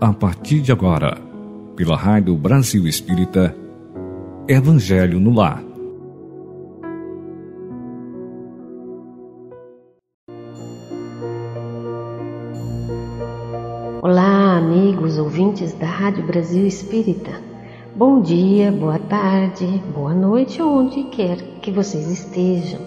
a partir de agora, pela Rádio Brasil Espírita, Evangelho no Lar. Olá, amigos ouvintes da Rádio Brasil Espírita. Bom dia, boa tarde, boa noite, onde quer que vocês estejam.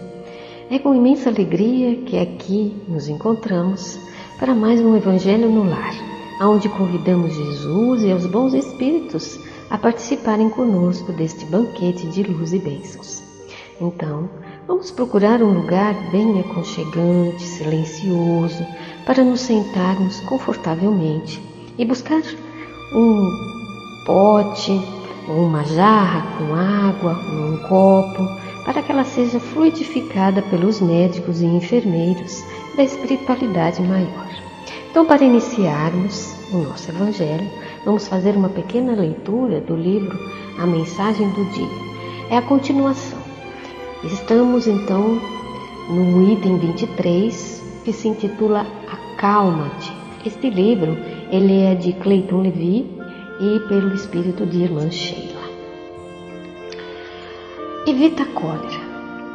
É com imensa alegria que aqui nos encontramos para mais um Evangelho no Lar onde convidamos Jesus e os bons espíritos a participarem conosco deste banquete de luz e bênçãos. Então, vamos procurar um lugar bem aconchegante, silencioso, para nos sentarmos confortavelmente e buscar um pote ou uma jarra com água ou um copo para que ela seja fluidificada pelos médicos e enfermeiros da espiritualidade maior. Então, para iniciarmos o nosso Evangelho, vamos fazer uma pequena leitura do livro A Mensagem do Dia. É a continuação. Estamos então no item 23, que se intitula Acalma-te. Este livro ele é de Clayton Levy e pelo espírito de Irmã Sheila. Evita a cólera.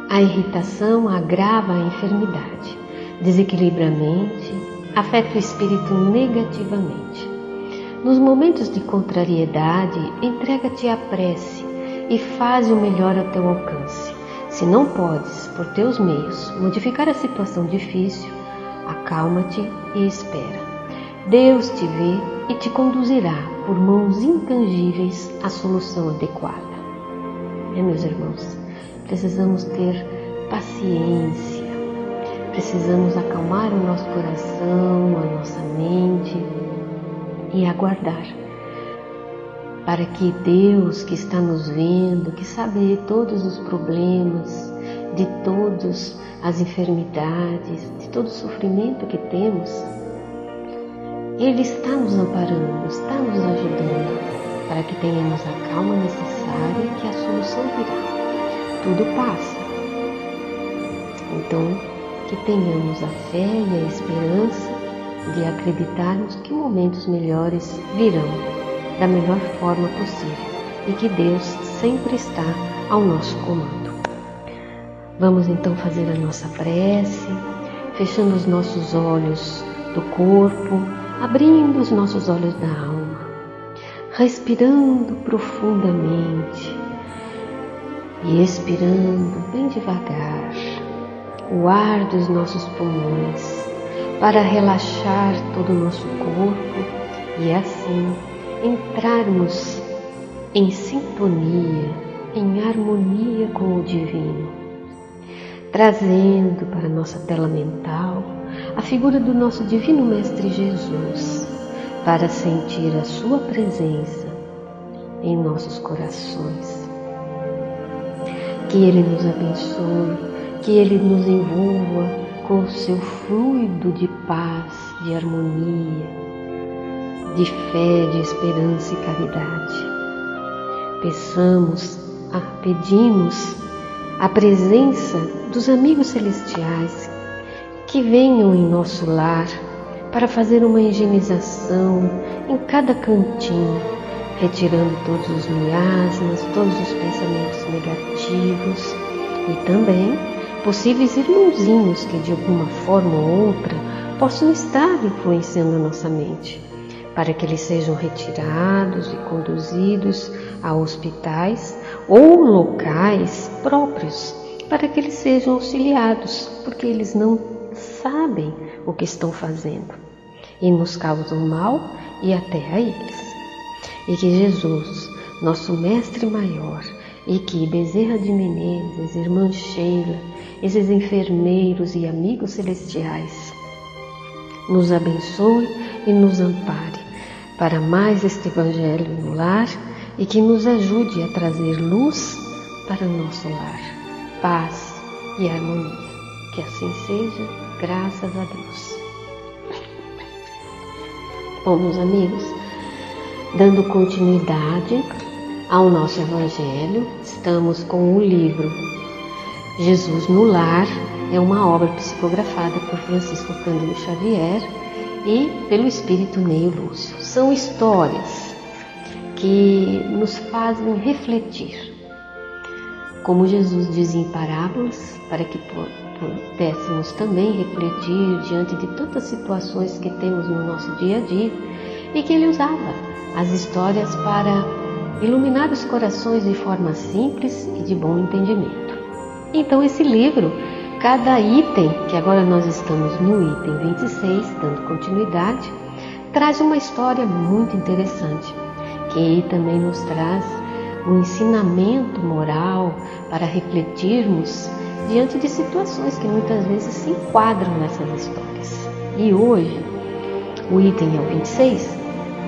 A irritação agrava a enfermidade, desequilibra a mente, afeta o espírito negativamente. Nos momentos de contrariedade, entrega-te à prece e faz o melhor a teu alcance. Se não podes, por teus meios, modificar a situação difícil, acalma-te e espera. Deus te vê e te conduzirá por mãos intangíveis à solução adequada. É, meus irmãos, precisamos ter paciência Precisamos acalmar o nosso coração, a nossa mente e aguardar para que Deus que está nos vendo, que sabe de todos os problemas, de todas as enfermidades, de todo o sofrimento que temos, Ele está nos amparando, está nos ajudando para que tenhamos a calma necessária e que a solução virá. Tudo passa. Então, que tenhamos a fé e a esperança de acreditarmos que momentos melhores virão da melhor forma possível e que Deus sempre está ao nosso comando. Vamos então fazer a nossa prece, fechando os nossos olhos do corpo, abrindo os nossos olhos da alma, respirando profundamente e expirando bem devagar o ar dos nossos pulmões para relaxar todo o nosso corpo e assim entrarmos em sintonia, em harmonia com o divino, trazendo para nossa tela mental a figura do nosso divino mestre Jesus para sentir a sua presença em nossos corações. Que ele nos abençoe que Ele nos envolva com o seu fluido de paz, de harmonia, de fé, de esperança e caridade. Peçamos, pedimos a presença dos amigos celestiais que venham em nosso lar para fazer uma higienização em cada cantinho, retirando todos os miasmas, todos os pensamentos negativos e também possíveis irmãozinhos que de alguma forma ou outra possam estar influenciando a nossa mente, para que eles sejam retirados e conduzidos a hospitais ou locais próprios, para que eles sejam auxiliados, porque eles não sabem o que estão fazendo e nos causam mal e até a eles. E que Jesus, nosso Mestre Maior, e que Bezerra de Menezes, irmã Sheila, esses enfermeiros e amigos celestiais, nos abençoe e nos ampare para mais este Evangelho no lar e que nos ajude a trazer luz para o nosso lar, paz e harmonia. Que assim seja, graças a Deus. Bom, meus amigos, dando continuidade ao nosso Evangelho, estamos com o livro Jesus no Lar, é uma obra psicografada por Francisco Cândido Xavier e pelo espírito Neio Lúcio. São histórias que nos fazem refletir. Como Jesus dizia em parábolas, para que pudéssemos também refletir diante de tantas situações que temos no nosso dia a dia, e que ele usava as histórias para iluminar os corações de forma simples e de bom entendimento. Então, esse livro Cada item, que agora nós estamos no item 26, dando continuidade, traz uma história muito interessante, que também nos traz um ensinamento moral para refletirmos diante de situações que muitas vezes se enquadram nessas histórias. E hoje, o item é o 26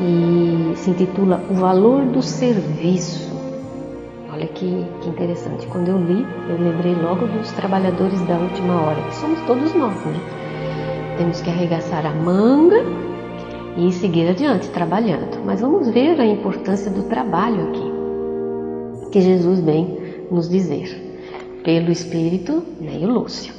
e se intitula O Valor do Serviço. Olha que, que interessante. Quando eu li, eu lembrei logo dos trabalhadores da última hora, que somos todos nós, né? Temos que arregaçar a manga e seguir adiante trabalhando. Mas vamos ver a importância do trabalho aqui, que Jesus vem nos dizer, pelo Espírito Neio Lúcio.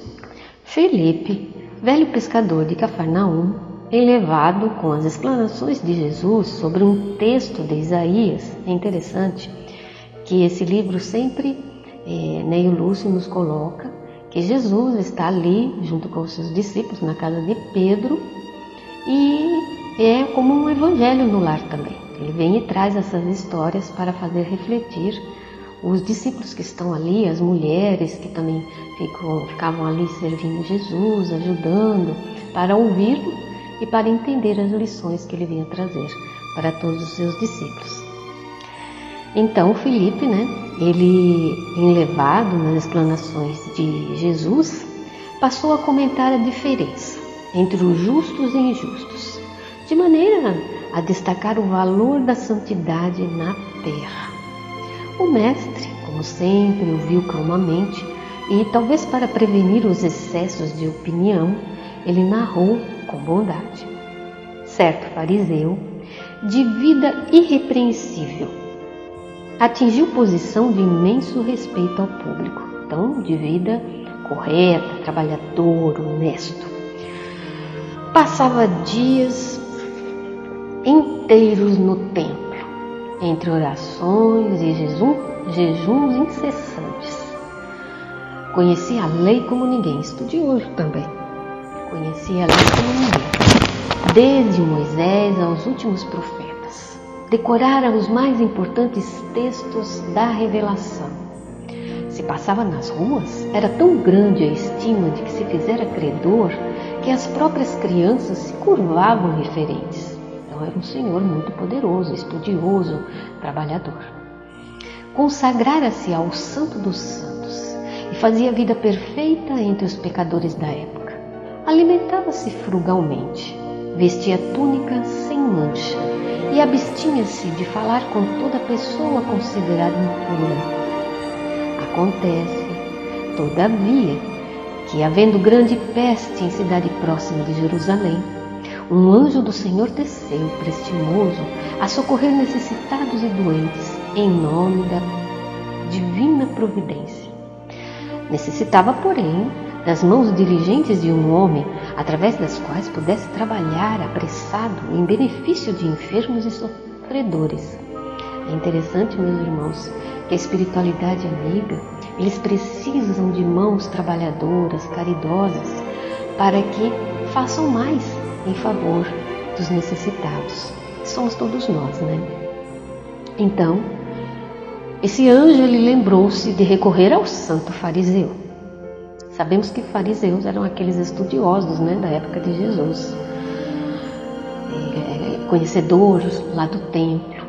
Felipe, velho pescador de Cafarnaum, elevado com as explanações de Jesus sobre um texto de Isaías, é interessante que esse livro sempre, é, Neio Lúcio nos coloca que Jesus está ali junto com os seus discípulos na casa de Pedro e é como um evangelho no lar também. Ele vem e traz essas histórias para fazer refletir os discípulos que estão ali, as mulheres que também ficam, ficavam ali servindo Jesus, ajudando, para ouvi-lo e para entender as lições que ele vinha trazer para todos os seus discípulos. Então Felipe, né, ele enlevado nas explanações de Jesus, passou a comentar a diferença entre os justos e injustos, de maneira a destacar o valor da santidade na terra. O mestre, como sempre, ouviu calmamente e, talvez para prevenir os excessos de opinião, ele narrou com bondade. Certo fariseu, de vida irrepreensível, atingiu posição de imenso respeito ao público, então de vida correta, trabalhador, honesto. Passava dias inteiros no templo, entre orações e jejum, jejuns incessantes. Conhecia a lei como ninguém, estudioso também. Conhecia a lei como ninguém, desde Moisés aos últimos profetas decorara os mais importantes textos da revelação. Se passava nas ruas, era tão grande a estima de que se fizera credor que as próprias crianças se curvavam referentes. Então era um senhor muito poderoso, estudioso, trabalhador. Consagrara-se ao Santo dos Santos e fazia vida perfeita entre os pecadores da época. Alimentava-se frugalmente, vestia túnica sem mancha e abstinha-se de falar com toda pessoa considerada impura. Acontece, todavia, que, havendo grande peste em cidade próxima de Jerusalém, um anjo do Senhor desceu, prestimoso, a socorrer necessitados e doentes, em nome da divina providência. Necessitava, porém, das mãos diligentes de um homem, através das quais pudesse trabalhar apressado em benefício de enfermos e sofredores. É interessante, meus irmãos, que a espiritualidade amiga, eles precisam de mãos trabalhadoras, caridosas, para que façam mais em favor dos necessitados. Somos todos nós, né? Então, esse anjo ele lembrou-se de recorrer ao santo fariseu Sabemos que fariseus eram aqueles estudiosos né, da época de Jesus, é, conhecedores lá do templo,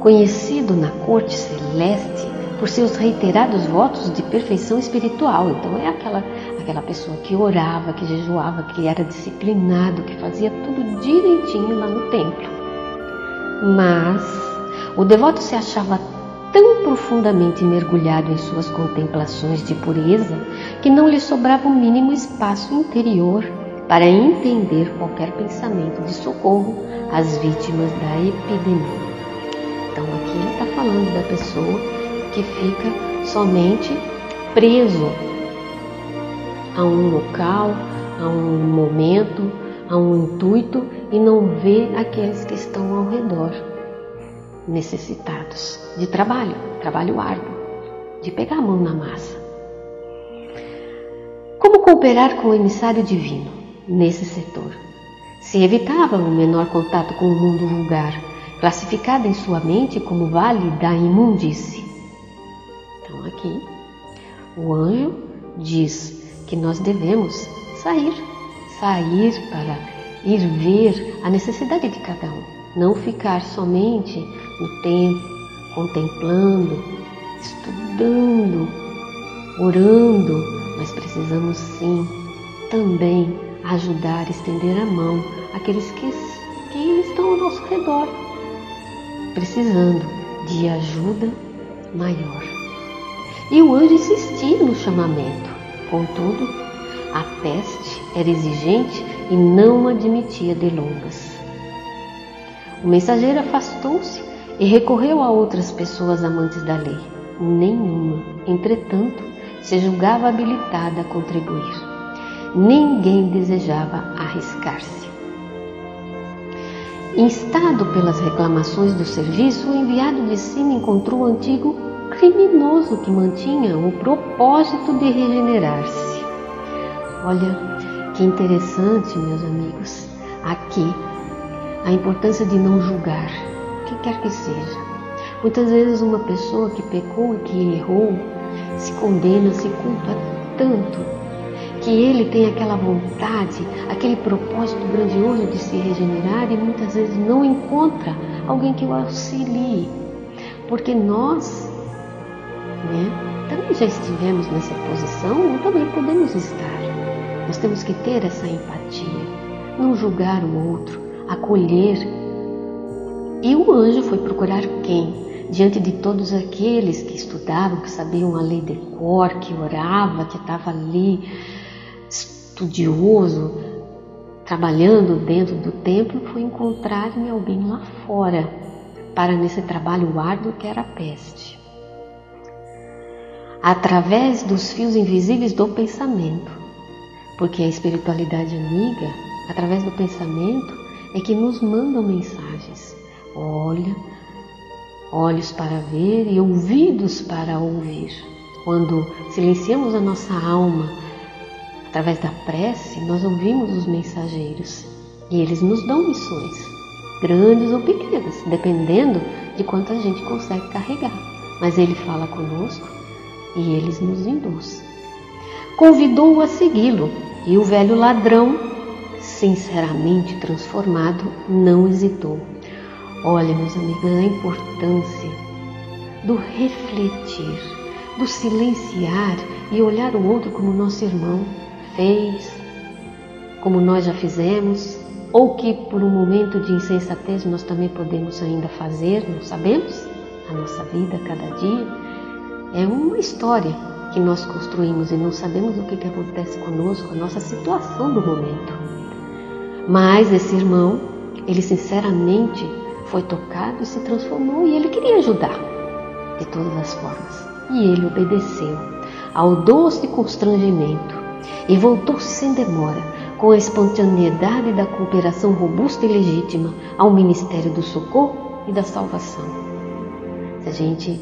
conhecido na corte celeste por seus reiterados votos de perfeição espiritual. Então é aquela aquela pessoa que orava, que jejuava, que era disciplinado, que fazia tudo direitinho lá no templo. Mas o devoto se achava tão profundamente mergulhado em suas contemplações de pureza que não lhe sobrava o mínimo espaço interior para entender qualquer pensamento de socorro às vítimas da epidemia. Então, aqui ele está falando da pessoa que fica somente preso a um local, a um momento, a um intuito e não vê aqueles que estão ao redor necessitados de trabalho, trabalho árduo, de pegar a mão na massa. Como cooperar com o emissário divino nesse setor? Se evitava o menor contato com o mundo vulgar, classificado em sua mente como vale da imundície. Então aqui o anjo diz que nós devemos sair, sair para ir ver a necessidade de cada um, não ficar somente no tempo, contemplando, estudando, orando, mas precisamos sim também ajudar, estender a mão àqueles que, que estão ao nosso redor, precisando de ajuda maior. E o anjo insistia no chamamento, contudo, a peste era exigente e não admitia delongas. O mensageiro afastou-se e recorreu a outras pessoas amantes da lei. Nenhuma, entretanto, se julgava habilitada a contribuir. Ninguém desejava arriscar-se. Instado pelas reclamações do serviço, o enviado de cima encontrou o antigo criminoso que mantinha o propósito de regenerar-se. Olha que interessante, meus amigos, aqui a importância de não julgar, que quer que seja. Muitas vezes uma pessoa que pecou e que errou se condena, se culpa tanto que ele tem aquela vontade, aquele propósito grandioso de se regenerar e muitas vezes não encontra alguém que o auxilie. Porque nós né, também já estivemos nessa posição ou também podemos estar. Nós temos que ter essa empatia, não julgar o outro, acolher. E o anjo foi procurar quem? Diante de todos aqueles que estudavam, que sabiam a lei de cor, que orava, que estava ali estudioso, trabalhando dentro do templo, foi encontrar em alguém lá fora para nesse trabalho árduo que era a peste. Através dos fios invisíveis do pensamento, porque a espiritualidade amiga, através do pensamento, é que nos mandam mensagens. Olha, olhos para ver e ouvidos para ouvir. Quando silenciamos a nossa alma Através da prece, nós ouvimos os mensageiros e eles nos dão missões, grandes ou pequenas, dependendo de quanto a gente consegue carregar. Mas ele fala conosco e eles nos induz. Convidou-o a segui-lo e o velho ladrão, sinceramente transformado, não hesitou. Olha, meus amigos, a importância do refletir, do silenciar e olhar o outro como nosso irmão fez, como nós já fizemos, ou que por um momento de insensatez nós também podemos ainda fazer, não sabemos. A nossa vida, cada dia, é uma história que nós construímos e não sabemos o que, que acontece conosco, a nossa situação do momento. Mas esse irmão, ele sinceramente foi tocado e se transformou e ele queria ajudar de todas as formas. E ele obedeceu ao doce constrangimento e voltou-se sem demora, com a espontaneidade da cooperação robusta e legítima ao ministério do socorro e da salvação. Se a gente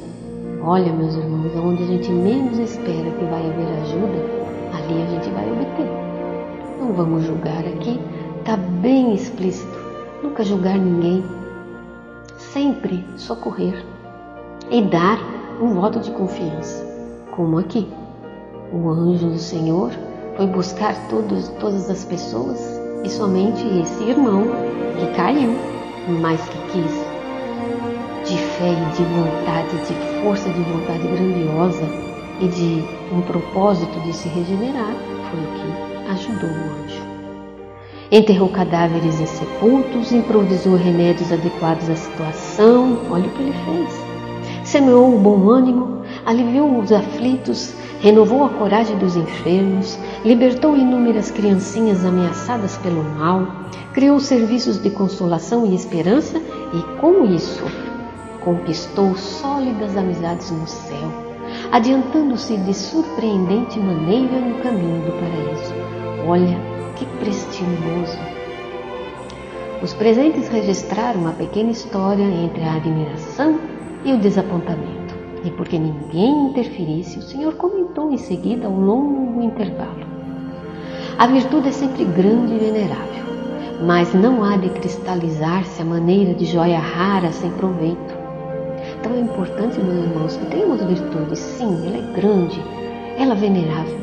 olha, meus irmãos, aonde a gente menos espera que vai haver ajuda, ali a gente vai obter. Não vamos julgar aqui, está bem explícito. Nunca julgar ninguém. Sempre socorrer e dar um voto de confiança, como aqui. O anjo do Senhor foi buscar todos, todas as pessoas e somente esse irmão que caiu, mas que quis, de fé e de vontade, de força de vontade grandiosa e de um propósito de se regenerar, foi o que ajudou o anjo. Enterrou cadáveres em sepultos, improvisou remédios adequados à situação, olha o que ele fez. Semeou o bom ânimo, aliviou os aflitos, renovou a coragem dos enfermos, libertou inúmeras criancinhas ameaçadas pelo mal, criou serviços de consolação e esperança e, com isso, conquistou sólidas amizades no céu, adiantando-se de surpreendente maneira no caminho do paraíso. Olha que prestigioso os presentes registraram uma pequena história entre a admiração e o desapontamento. E porque ninguém interferisse, o Senhor comentou em seguida um longo intervalo. A virtude é sempre grande e venerável, mas não há de cristalizar-se a maneira de joia rara sem proveito. Então é importante, meus irmãos, que tenhamos virtude. Sim, ela é grande, ela é venerável,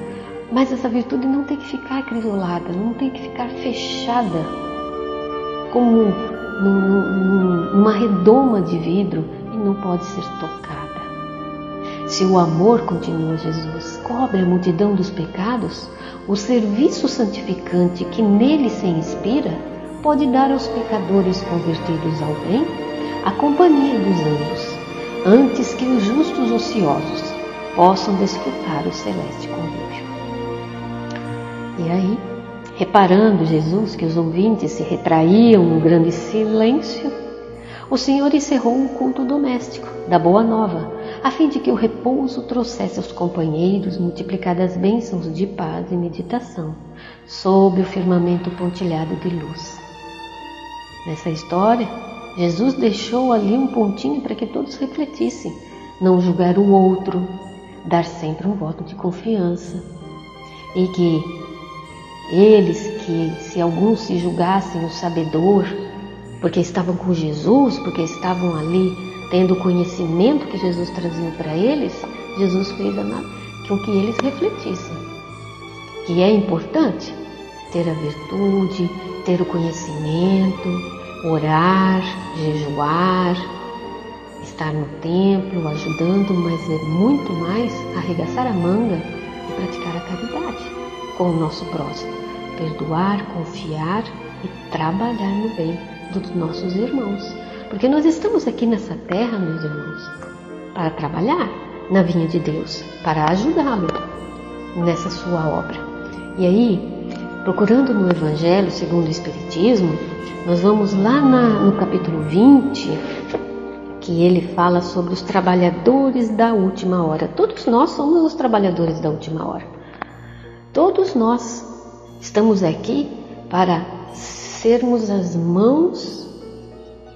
mas essa virtude não tem que ficar crisolada, não tem que ficar fechada como numa redoma de vidro e não pode ser tocada. Se o amor, continua Jesus, cobre a multidão dos pecados, o serviço santificante que nele se inspira pode dar aos pecadores convertidos ao bem a companhia dos anjos, antes que os justos ociosos possam desfrutar o celeste convívio. E aí, reparando Jesus que os ouvintes se retraíam no grande silêncio, o Senhor encerrou o culto doméstico da Boa Nova a fim de que o repouso trouxesse aos companheiros multiplicadas bênçãos de paz e meditação sob o firmamento pontilhado de luz. Nessa história, Jesus deixou ali um pontinho para que todos refletissem, não julgar o outro, dar sempre um voto de confiança e que eles que se alguns se julgassem o sabedor, porque estavam com Jesus, porque estavam ali tendo o conhecimento que Jesus trazia para eles, Jesus fez com que eles refletissem. Que é importante ter a virtude, ter o conhecimento, orar, jejuar, estar no templo ajudando, mas é muito mais arregaçar a manga e praticar a caridade com o nosso próximo, perdoar, confiar e trabalhar no bem dos nossos irmãos porque nós estamos aqui nessa terra, meus irmãos, para trabalhar na vinha de Deus, para ajudá-lo nessa sua obra. E aí, procurando no Evangelho segundo o Espiritismo, nós vamos lá na, no capítulo 20, que ele fala sobre os trabalhadores da última hora. Todos nós somos os trabalhadores da última hora. Todos nós estamos aqui para sermos as mãos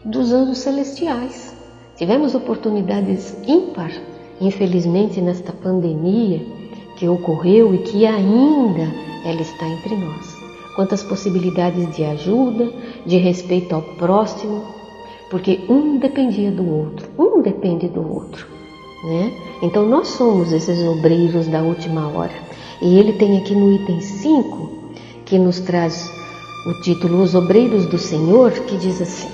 dos anjos celestiais. Tivemos oportunidades ímpar, infelizmente, nesta pandemia que ocorreu e que ainda ela está entre nós. Quantas possibilidades de ajuda, de respeito ao próximo, porque um dependia do outro, um depende do outro. Né? Então nós somos esses obreiros da última hora. E ele tem aqui no item 5 que nos traz o título Os Obreiros do Senhor, que diz assim: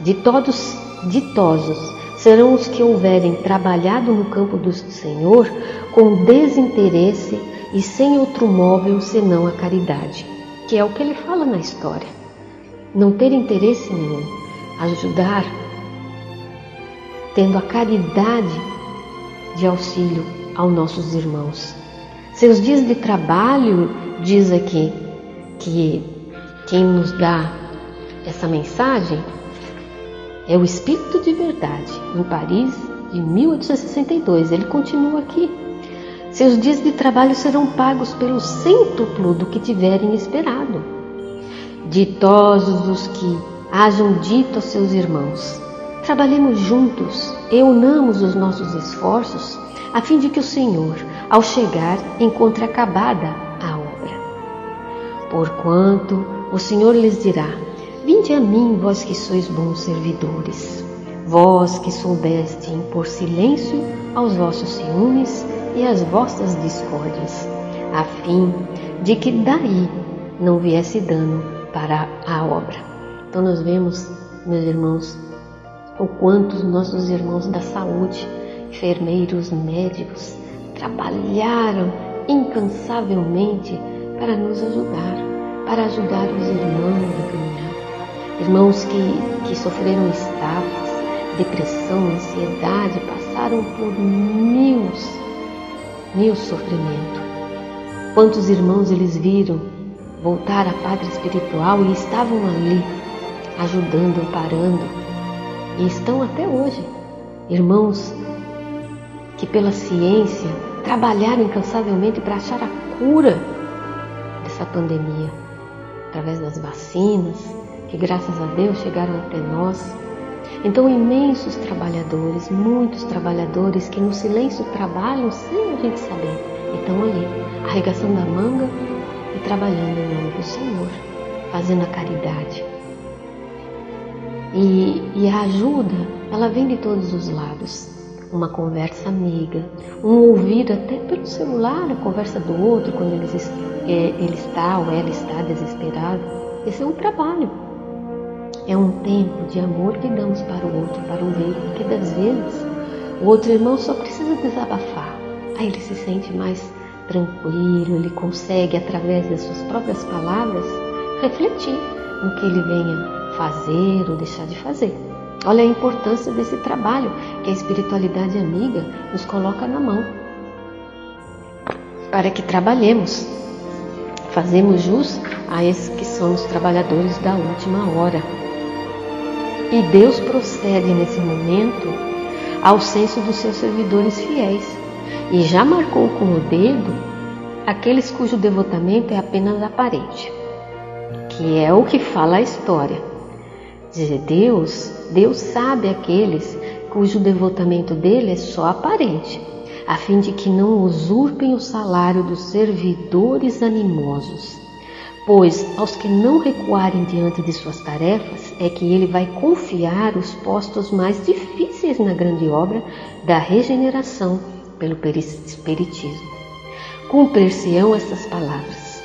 Ditosos, ditosos serão os que houverem trabalhado no campo do Senhor com desinteresse e sem outro móvel senão a caridade, que é o que ele fala na história. Não ter interesse nenhum, ajudar, tendo a caridade de auxílio aos nossos irmãos. Seus dias de trabalho, diz aqui, que quem nos dá essa mensagem é o Espírito de Verdade, em Paris, de 1862. Ele continua aqui. Seus dias de trabalho serão pagos pelo cêntuplo do que tiverem esperado. Ditosos os que hajam dito aos seus irmãos: Trabalhemos juntos e unamos os nossos esforços, a fim de que o Senhor, ao chegar, encontre acabada a obra. Porquanto o Senhor lhes dirá: Vinde a mim, vós que sois bons servidores, vós que soubeste impor silêncio aos vossos ciúmes e às vossas discórdias, a fim de que daí não viesse dano para a obra. Então nós vemos, meus irmãos, o quanto os nossos irmãos da saúde, enfermeiros, médicos, trabalharam incansavelmente para nos ajudar, para ajudar os irmãos da caminhada Irmãos que, que sofreram estafas, depressão, ansiedade, passaram por mil, mil sofrimento. Quantos irmãos eles viram voltar à pátria espiritual e estavam ali, ajudando, amparando, e estão até hoje. Irmãos que pela ciência trabalharam incansavelmente para achar a cura dessa pandemia, através das vacinas, que graças a Deus chegaram até nós. Então, imensos trabalhadores, muitos trabalhadores que no silêncio trabalham sem a gente saber, estão ali, arregaçando a manga e trabalhando em nome do Senhor, fazendo a caridade. E, e a ajuda, ela vem de todos os lados. Uma conversa amiga, um ouvir até pelo celular a conversa do outro quando ele, é, ele está ou ela está desesperado. Esse é um trabalho. É um tempo de amor que damos para o outro, para ouvir, porque das vezes o outro irmão só precisa desabafar. Aí ele se sente mais tranquilo, ele consegue, através das suas próprias palavras, refletir no que ele venha fazer ou deixar de fazer. Olha a importância desse trabalho que a espiritualidade amiga nos coloca na mão. Para que trabalhemos, fazemos jus a esses que são os trabalhadores da última hora. E Deus procede nesse momento ao senso dos seus servidores fiéis e já marcou com o dedo aqueles cujo devotamento é apenas aparente, que é o que fala a história. De Deus, Deus sabe aqueles cujo devotamento dele é só aparente, a fim de que não usurpem o salário dos servidores animosos. Pois aos que não recuarem diante de suas tarefas é que ele vai confiar os postos mais difíceis na grande obra da regeneração pelo espiritismo. Cumprir-se-ão essas palavras.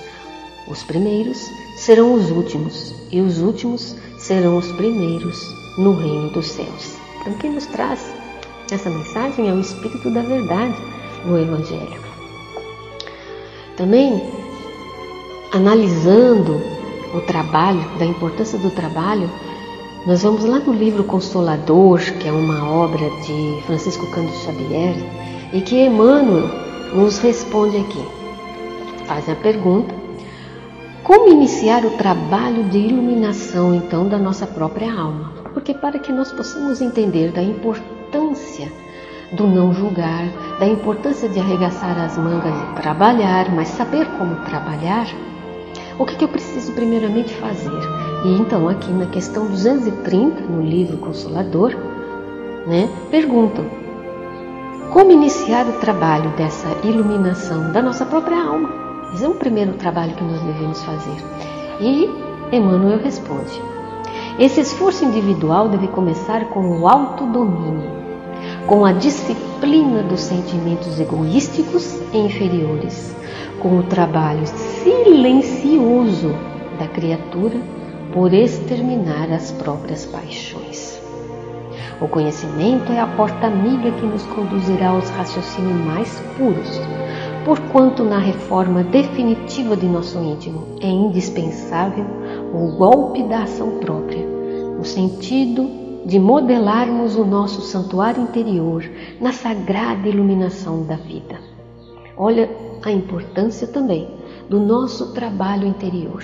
Os primeiros serão os últimos, e os últimos serão os primeiros no reino dos céus. Então, quem nos traz essa mensagem é o Espírito da Verdade no Evangelho. Também, analisando o trabalho, da importância do trabalho, nós vamos lá no livro Consolador, que é uma obra de Francisco Cândido Xavier, e que Emmanuel nos responde aqui. Faz a pergunta como iniciar o trabalho de iluminação, então, da nossa própria alma? Porque para que nós possamos entender da importância do não julgar, da importância de arregaçar as mangas e trabalhar, mas saber como trabalhar, o que, que eu preciso primeiramente fazer? E então, aqui na questão 230, no livro Consolador, né, perguntam: como iniciar o trabalho dessa iluminação da nossa própria alma? Esse é o primeiro trabalho que nós devemos fazer. E Emmanuel responde: esse esforço individual deve começar com o autodomínio, com a disciplina dos sentimentos egoísticos e inferiores, com o trabalho silencioso da criatura por exterminar as próprias paixões. O conhecimento é a porta amiga que nos conduzirá aos raciocínios mais puros, porquanto na reforma definitiva de nosso íntimo é indispensável o golpe da ação própria, no sentido de modelarmos o nosso santuário interior na sagrada iluminação da vida. Olha a importância também do nosso trabalho interior.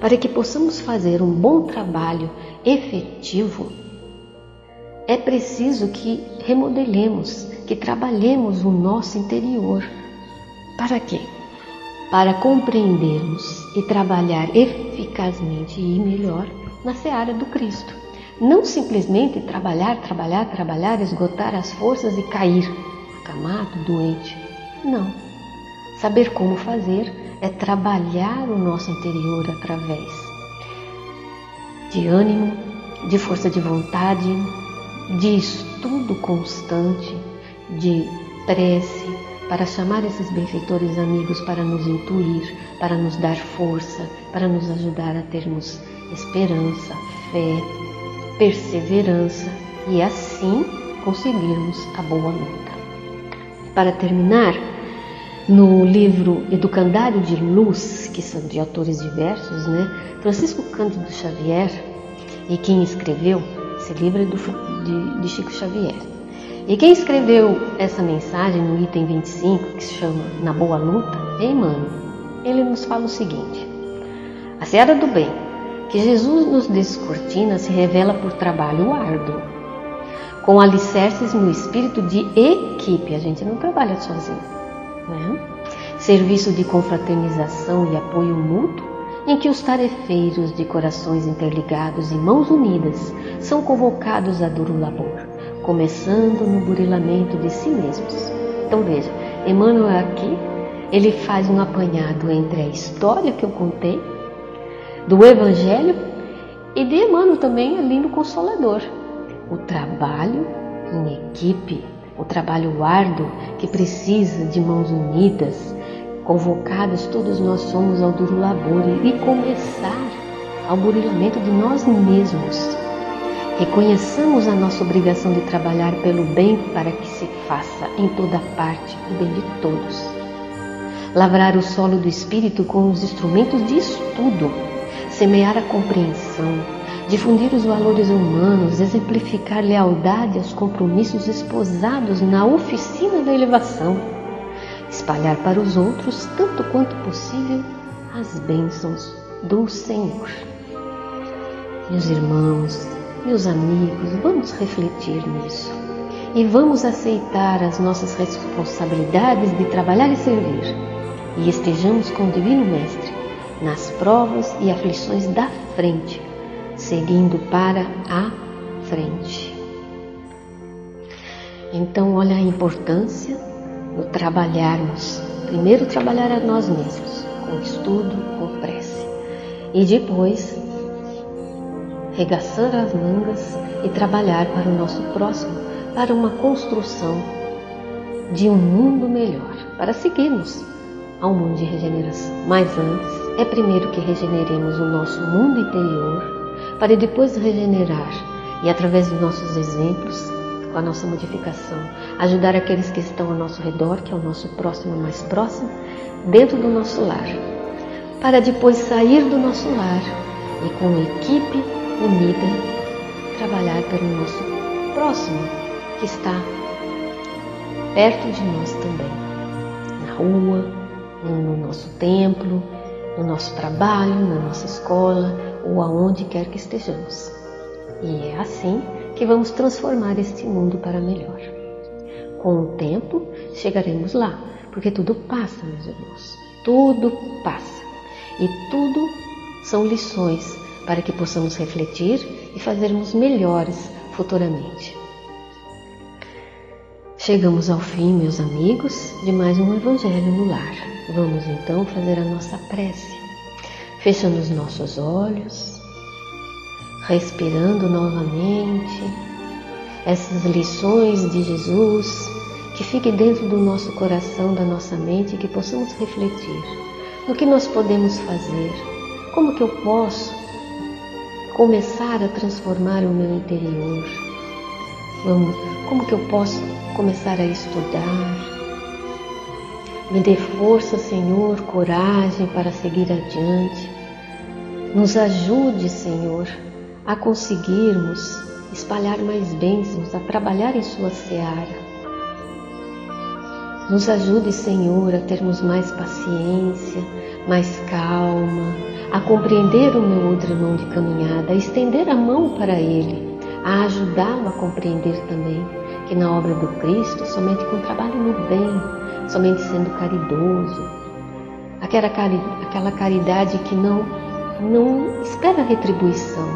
Para que possamos fazer um bom trabalho efetivo, é preciso que remodelemos, que trabalhemos o nosso interior para quê? Para compreendermos e trabalhar eficazmente e melhor na seara do Cristo. Não simplesmente trabalhar, trabalhar, trabalhar, esgotar as forças e cair acamado, doente. Não. Saber como fazer é trabalhar o nosso interior através de ânimo, de força de vontade, de estudo constante, de prece, para chamar esses benfeitores amigos para nos intuir, para nos dar força, para nos ajudar a termos esperança, fé, perseverança e assim conseguirmos a boa luta. Para terminar, no livro Educandário de Luz, que são de autores diversos, né? Francisco Cândido Xavier, e quem escreveu esse livro é do, de, de Chico Xavier. E quem escreveu essa mensagem no item 25, que se chama Na Boa Luta, é Emmanuel. Ele nos fala o seguinte: A seara do bem, que Jesus nos descortina, se revela por trabalho árduo, com alicerces no espírito de equipe. A gente não trabalha sozinho. Né? Serviço de confraternização e apoio mútuo em que os tarefeiros de corações interligados e mãos unidas são convocados a duro labor, começando no burilamento de si mesmos. Então veja, Emmanuel aqui, ele faz um apanhado entre a história que eu contei, do Evangelho, e de Emmanuel também ali no Consolador. O trabalho em equipe, o trabalho árduo que precisa de mãos unidas, Convocados todos nós somos ao duro labor e começar ao burilamento de nós mesmos. Reconheçamos a nossa obrigação de trabalhar pelo bem para que se faça em toda parte o bem de todos. Lavrar o solo do espírito com os instrumentos de estudo, semear a compreensão, difundir os valores humanos, exemplificar lealdade aos compromissos esposados na oficina da elevação espalhar para os outros, tanto quanto possível, as bênçãos do Senhor. Meus irmãos, meus amigos, vamos refletir nisso e vamos aceitar as nossas responsabilidades de trabalhar e servir e estejamos com o Divino Mestre nas provas e aflições da frente, seguindo para a frente. Então, olha a importância no trabalharmos, primeiro trabalhar a nós mesmos, com estudo, com prece, e depois regaçar as mangas e trabalhar para o nosso próximo, para uma construção de um mundo melhor, para seguirmos ao mundo de regeneração. Mas antes, é primeiro que regeneremos o nosso mundo interior, para depois regenerar e através dos nossos exemplos com a nossa modificação, ajudar aqueles que estão ao nosso redor, que é o nosso próximo mais próximo, dentro do nosso lar, para depois sair do nosso lar e com equipe unida trabalhar pelo nosso próximo que está perto de nós também, na rua, no nosso templo, no nosso trabalho, na nossa escola ou aonde quer que estejamos. E é assim que vamos transformar este mundo para melhor. Com o tempo, chegaremos lá, porque tudo passa, meus irmãos. Tudo passa. E tudo são lições para que possamos refletir e fazermos melhores futuramente. Chegamos ao fim, meus amigos, de mais um Evangelho no Lar. Vamos então fazer a nossa prece, fechando os nossos olhos respirando novamente essas lições de Jesus que fiquem dentro do nosso coração, da nossa mente, que possamos refletir. No que nós podemos fazer, como que eu posso começar a transformar o meu interior, como que eu posso começar a estudar. Me dê força, Senhor, coragem para seguir adiante. Nos ajude, Senhor, a conseguirmos espalhar mais bênçãos, a trabalhar em Sua seara. Nos ajude, Senhor, a termos mais paciência, mais calma, a compreender o meu outro irmão de caminhada, a estender a mão para ele, a ajudá-lo a compreender também que na obra do Cristo, somente com trabalho no bem, somente sendo caridoso, aquela, aquela caridade que não, não espera retribuição,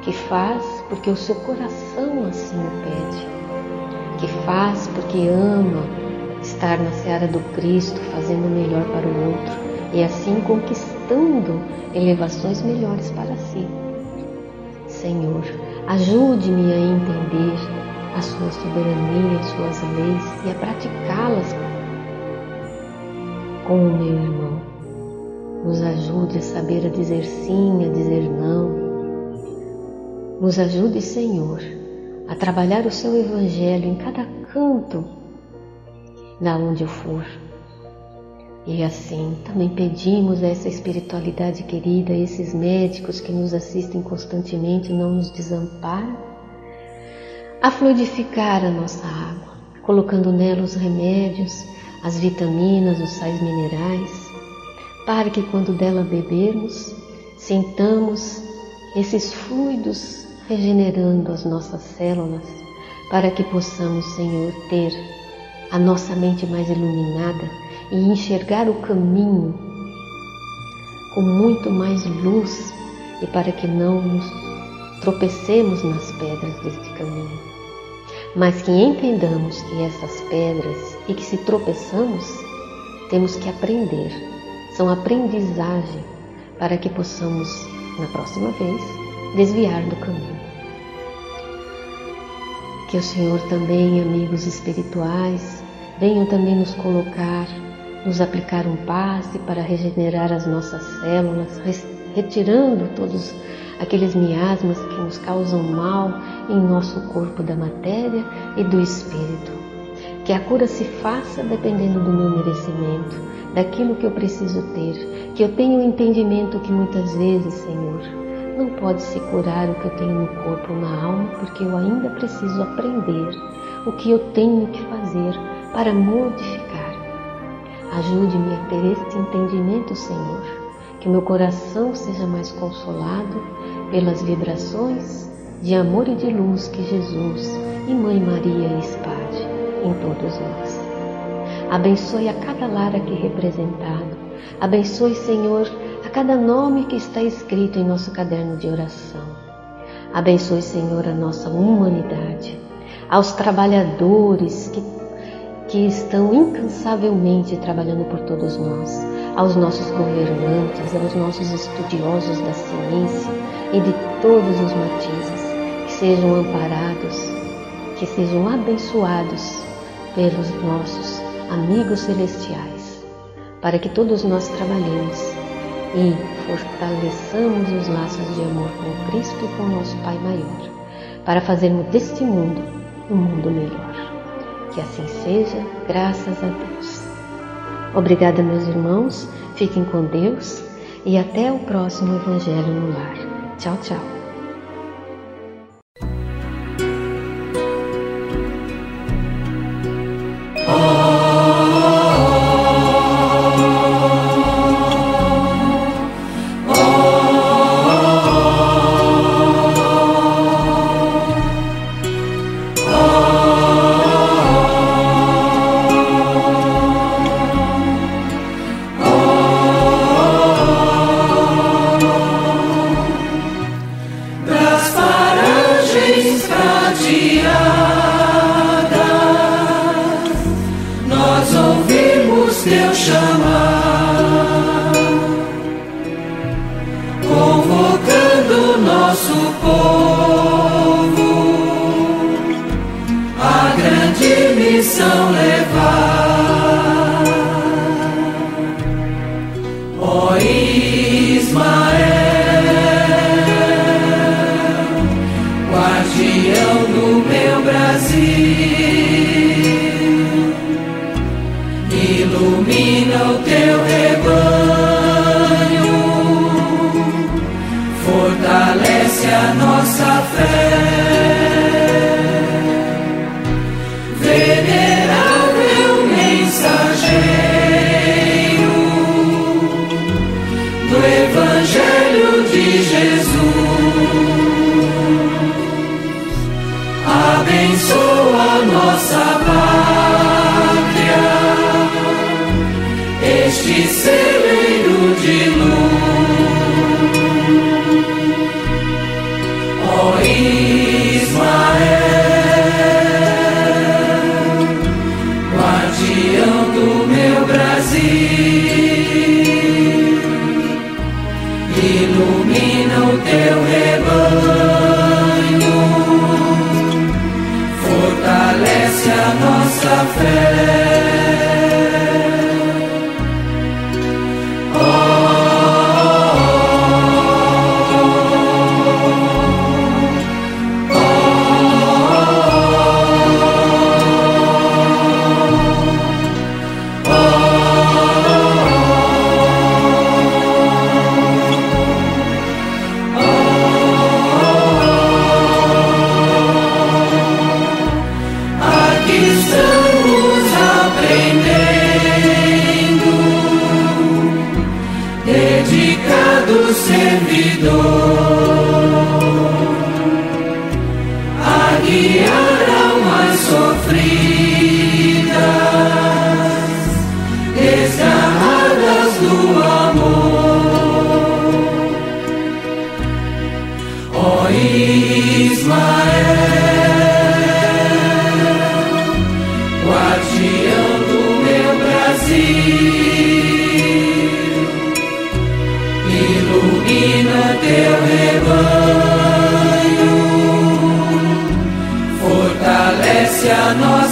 que faz porque o seu coração assim o pede, que faz porque ama estar na seara do Cristo, fazendo o melhor para o outro e assim conquistando elevações melhores para si. Senhor, ajude-me a entender a sua soberania, as suas leis e a praticá-las com o meu irmão. Nos ajude a saber a dizer sim, a dizer não, nos ajude, Senhor, a trabalhar o seu Evangelho em cada canto da onde eu for. E assim também pedimos a essa espiritualidade querida, esses médicos que nos assistem constantemente, não nos desamparam, a fluidificar a nossa água, colocando nela os remédios, as vitaminas, os sais minerais, para que quando dela bebermos, sintamos esses fluidos regenerando as nossas células, para que possamos, Senhor, ter a nossa mente mais iluminada e enxergar o caminho com muito mais luz e para que não nos tropecemos nas pedras deste caminho. Mas que entendamos que essas pedras e que se tropeçamos, temos que aprender, são aprendizagem para que possamos, na próxima vez, desviar do caminho. Que o Senhor também, amigos espirituais, venham também nos colocar, nos aplicar um passe para regenerar as nossas células, retirando todos aqueles miasmas que nos causam mal em nosso corpo da matéria e do espírito. Que a cura se faça dependendo do meu merecimento, daquilo que eu preciso ter, que eu tenha o um entendimento que muitas vezes, Senhor, não pode se curar o que eu tenho no corpo ou na alma, porque eu ainda preciso aprender o que eu tenho que fazer para modificar. Ajude-me a ter este entendimento, Senhor, que meu coração seja mais consolado pelas vibrações de amor e de luz que Jesus e Mãe Maria espalhe em todos nós. Abençoe a cada lar aqui representado. Abençoe, Senhor, a cada nome que está escrito em nosso caderno de oração. Abençoe, Senhor, a nossa humanidade, aos trabalhadores que, que estão incansavelmente trabalhando por todos nós, aos nossos governantes, aos nossos estudiosos da ciência e de todos os matizes, que sejam amparados, que sejam abençoados pelos nossos amigos celestiais, para que todos nós trabalhemos e fortaleçamos os laços de amor com Cristo e com nosso Pai maior, para fazermos deste mundo um mundo melhor. Que assim seja, graças a Deus. Obrigada, meus irmãos, fiquem com Deus e até o próximo Evangelho no Lar. Tchau, tchau. Oh, o Ismael. Desgarradas do amor. ilumina teu rebanho, fortalece a nossa.